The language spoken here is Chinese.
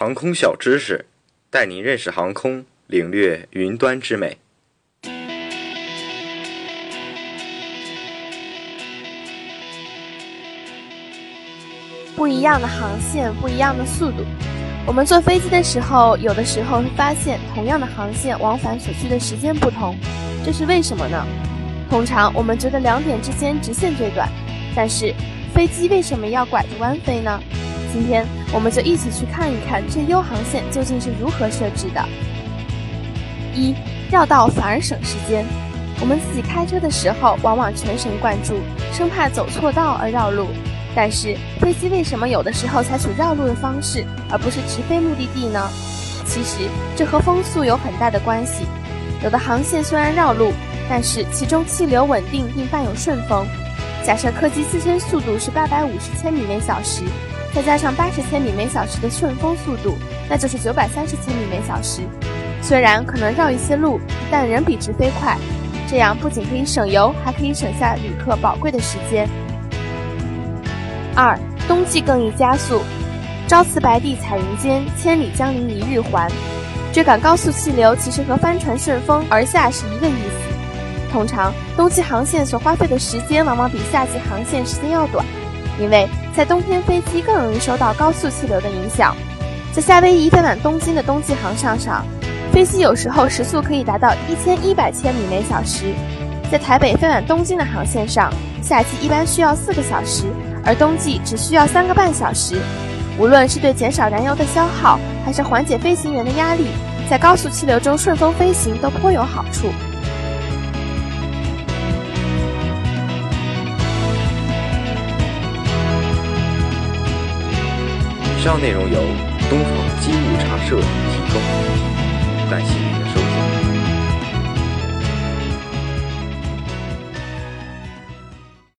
航空小知识，带您认识航空，领略云端之美。不一样的航线，不一样的速度。我们坐飞机的时候，有的时候会发现，同样的航线往返所需的时间不同，这是为什么呢？通常我们觉得两点之间直线最短，但是飞机为什么要拐着弯飞呢？今天我们就一起去看一看最优航线究竟是如何设置的。一绕道反而省时间。我们自己开车的时候，往往全神贯注，生怕走错道而绕路。但是飞机为什么有的时候采取绕路的方式，而不是直飞目的地呢？其实这和风速有很大的关系。有的航线虽然绕路，但是其中气流稳定并伴有顺风。假设客机自身速度是八百五十千米每小时。再加上八十千米每小时的顺风速度，那就是九百三十千米每小时。虽然可能绕一些路，但仍比直飞快。这样不仅可以省油，还可以省下旅客宝贵的时间。二，冬季更易加速。朝辞白帝彩云间，千里江陵一日还。追赶高速气流其实和帆船顺风而下是一个意思。通常，冬季航线所花费的时间往往比夏季航线时间要短。因为在冬天，飞机更容易受到高速气流的影响。在夏威夷飞往东京的冬季航向上，飞机有时候时速可以达到一千一百千米每小时。在台北飞往东京的航线上，夏季一般需要四个小时，而冬季只需要三个半小时。无论是对减少燃油的消耗，还是缓解飞行员的压力，在高速气流中顺风飞行都颇有好处。以上内容由东方机务茶社提供，感谢您的收听。